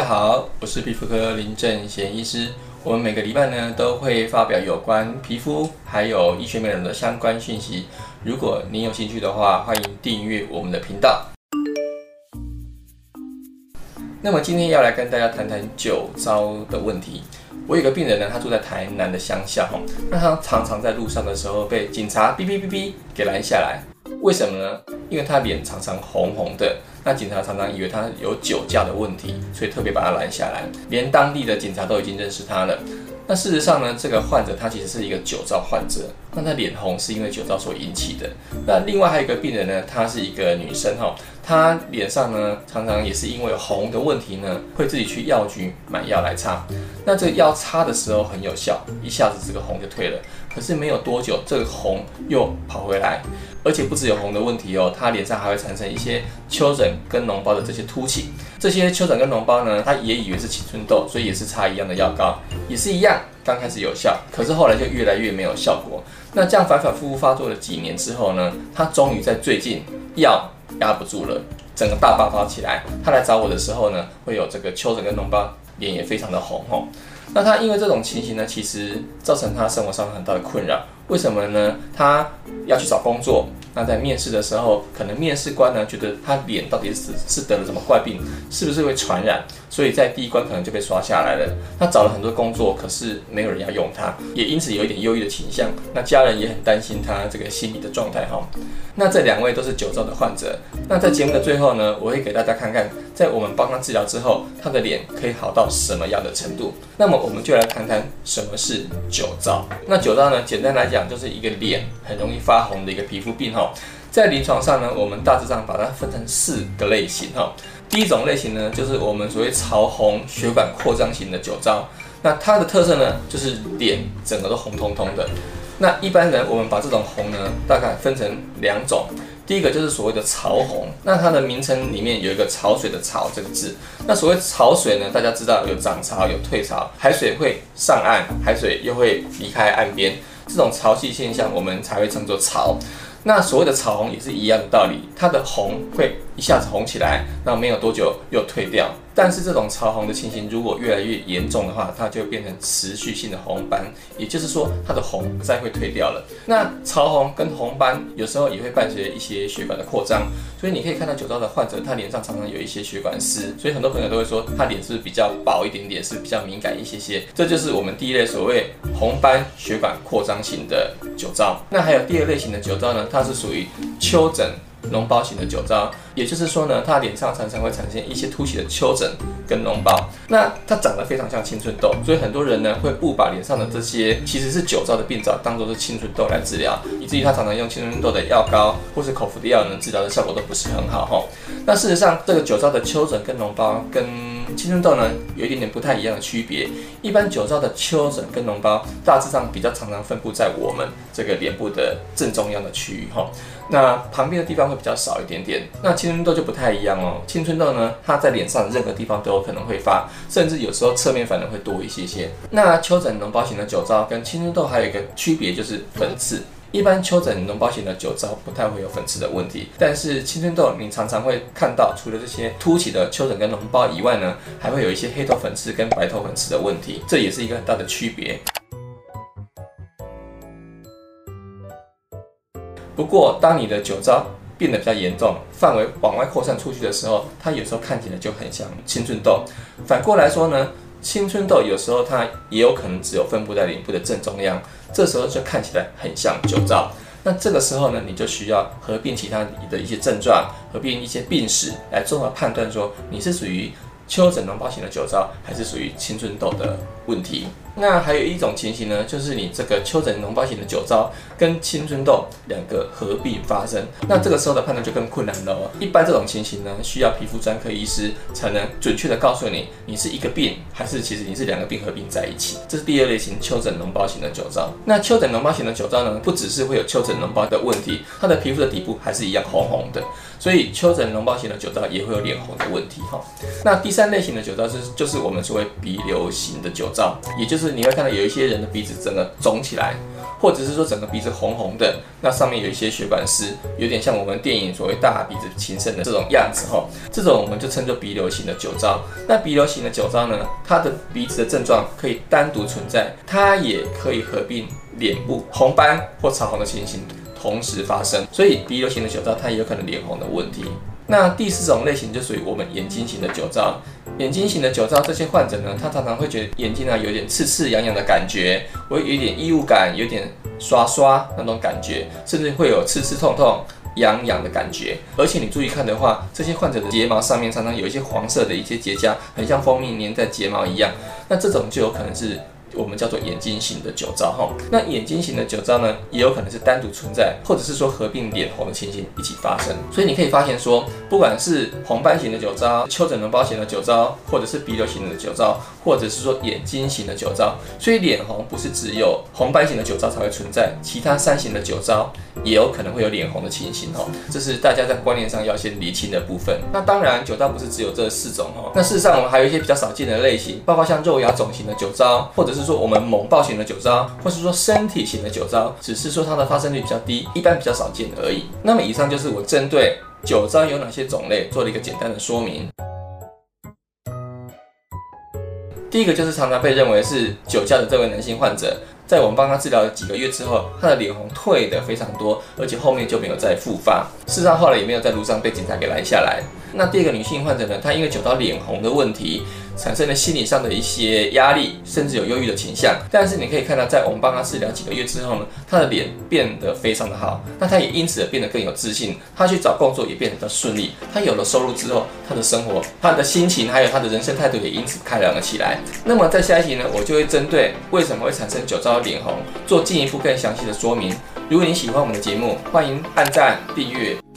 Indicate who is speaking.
Speaker 1: 大家好，我是皮肤科林正贤医师。我们每个礼拜呢都会发表有关皮肤还有医学美容的相关讯息。如果您有兴趣的话，欢迎订阅我们的频道。那么今天要来跟大家谈谈酒糟的问题。我有个病人呢，他住在台南的乡下，那他常常在路上的时候被警察哔哔哔哔给拦下来，为什么呢？因为他脸常常红红的。那警察常常以为他有酒驾的问题，所以特别把他拦下来。连当地的警察都已经认识他了。那事实上呢，这个患者他其实是一个酒糟患者。那他脸红是因为酒糟所引起的。那另外还有一个病人呢，她是一个女生哈，她脸上呢常常也是因为红的问题呢，会自己去药局买药来擦。那这个药擦的时候很有效，一下子这个红就退了。可是没有多久，这个红又跑回来。而且不只有红的问题哦，她脸上还会产生一些丘疹跟脓包的这些凸起。这些丘疹跟脓包呢，她也以为是青春痘，所以也是擦一样的药膏，也是一样，刚开始有效，可是后来就越来越没有效果。那这样反反复复发作了几年之后呢，他终于在最近药压不住了，整个大爆发起来。他来找我的时候呢，会有这个丘疹跟脓包，脸也非常的红哦。那他因为这种情形呢，其实造成他生活上很大的困扰。为什么呢？他要去找工作，那在面试的时候，可能面试官呢觉得他脸到底是是得了什么怪病，是不是会传染，所以在第一关可能就被刷下来了。他找了很多工作，可是没有人要用他，也因此有一点忧郁的倾向。那家人也很担心他这个心理的状态哈。那这两位都是酒糟的患者。那在节目的最后呢，我会给大家看看，在我们帮他治疗之后，他的脸可以好到什么样的程度。那么我们就来谈谈什么是酒糟。那酒糟呢，简单来讲。就是一个脸很容易发红的一个皮肤病哈，在临床上呢，我们大致上把它分成四个类型哈。第一种类型呢，就是我们所谓潮红血管扩张型的酒糟，那它的特色呢，就是脸整个都红彤彤的。那一般人我们把这种红呢，大概分成两种。第一个就是所谓的潮红，那它的名称里面有一个潮水的潮这个字。那所谓潮水呢，大家知道有涨潮有退潮，海水会上岸，海水又会离开岸边。这种潮汐现象，我们才会称作潮。那所谓的潮红也是一样的道理，它的红会一下子红起来，那没有多久又退掉。但是这种潮红的情形如果越来越严重的话，它就变成持续性的红斑，也就是说它的红不再会退掉了。那潮红跟红斑有时候也会伴随一些血管的扩张，所以你可以看到酒糟的患者，他脸上常常有一些血管丝，所以很多朋友都会说他脸是是比较薄一点点，是比较敏感一些些。这就是我们第一类所谓红斑血管扩张型的酒糟。那还有第二类型的酒糟呢，它是属于丘疹。脓包型的酒糟，也就是说呢，他脸上常常会产生一些凸起的丘疹跟脓包，那它长得非常像青春痘，所以很多人呢会误把脸上的这些其实是酒糟的病灶当做是青春痘来治疗，以至于他常常用青春痘的药膏或是口服的药呢治疗的效果都不是很好哈。那事实上，这个酒糟的丘疹跟脓包跟青春痘呢有一点点不太一样的区别，一般酒糟的丘疹跟脓包大致上比较常常分布在我们这个脸部的正中央的区域哈。那旁边的地方会比较少一点点，那青春痘就不太一样哦。青春痘呢，它在脸上任何地方都有可能会发，甚至有时候侧面反而会多一些些。那丘疹脓包型的酒糟跟青春痘还有一个区别就是粉刺。一般丘疹脓包型的酒糟不太会有粉刺的问题，但是青春痘你常常会看到，除了这些凸起的丘疹跟脓包以外呢，还会有一些黑头粉刺跟白头粉刺的问题，这也是一个很大的区别。不过，当你的酒糟变得比较严重，范围往外扩散出去的时候，它有时候看起来就很像青春痘。反过来说呢，青春痘有时候它也有可能只有分布在脸部的正中央，这时候就看起来很像酒糟。那这个时候呢，你就需要合并其他的一些症状，合并一些病史来综合判断说你是属于丘疹脓包型的酒糟，还是属于青春痘的问题。那还有一种情形呢，就是你这个丘疹脓包型的酒糟跟青春痘两个合并发生，那这个时候的判断就更困难了哦。一般这种情形呢，需要皮肤专科医师才能准确的告诉你，你是一个病，还是其实你是两个病合并在一起。这是第二类型丘疹脓包型的酒糟。那丘疹脓包型的酒糟呢，不只是会有丘疹脓包的问题，它的皮肤的底部还是一样红红的，所以丘疹脓包型的酒糟也会有脸红的问题哈。那第三类型的酒糟是就是我们所谓鼻瘤型的酒糟，也就是。你会看到有一些人的鼻子整个肿起来，或者是说整个鼻子红红的，那上面有一些血管丝，有点像我们电影所谓大鼻子情圣的这种样子哈，这种我们就称作鼻瘤型的酒糟。那鼻瘤型的酒糟呢，它的鼻子的症状可以单独存在，它也可以合并脸部红斑或潮红的情形同时发生，所以鼻瘤型的酒糟它也有可能脸红的问题。那第四种类型就属于我们眼睛型的酒糟。眼睛型的酒糟，这些患者呢，他常常会觉得眼睛啊有点刺刺痒痒的感觉，会有一点异物感，有点刷刷那种感觉，甚至会有刺刺痛痛、痒痒的感觉。而且你注意看的话，这些患者的睫毛上面常常有一些黄色的一些结痂，很像蜂蜜粘在睫毛一样。那这种就有可能是。我们叫做眼睛型的酒糟哈，那眼睛型的酒糟呢，也有可能是单独存在，或者是说合并脸红的情形一起发生。所以你可以发现说，不管是红斑型的酒糟、丘疹脓包型的酒糟，或者是鼻瘤型的酒糟，或者是说眼睛型的酒糟，所以脸红不是只有红斑型的酒糟才会存在，其他三型的酒糟也有可能会有脸红的情形哈。这是大家在观念上要先厘清的部分。那当然，酒糟不是只有这四种哈。那事实上，我们还有一些比较少见的类型，包括像肉芽肿型的酒糟，或者是。是说我们猛爆型的酒糟，或是说身体型的酒糟，只是说它的发生率比较低，一般比较少见而已。那么以上就是我针对酒糟有哪些种类做了一个简单的说明。第一个就是常常被认为是酒驾的这位男性患者，在我们帮他治疗了几个月之后，他的脸红退的非常多，而且后面就没有再复发，事实上后来也没有在路上被警察给拦下来。那第二个女性患者呢，她因为酒糟脸红的问题，产生了心理上的一些压力，甚至有忧郁的倾向。但是你可以看到，在我们帮他治疗几个月之后呢，他的脸变得非常的好，那他也因此变得更有自信。他去找工作也变得更顺利。他有了收入之后，他的生活、他的心情还有他的人生态度也因此开朗了起来。那么在下一集呢，我就会针对为什么会产生酒糟脸红，做进一步更详细的说明。如果你喜欢我们的节目，欢迎按赞订阅。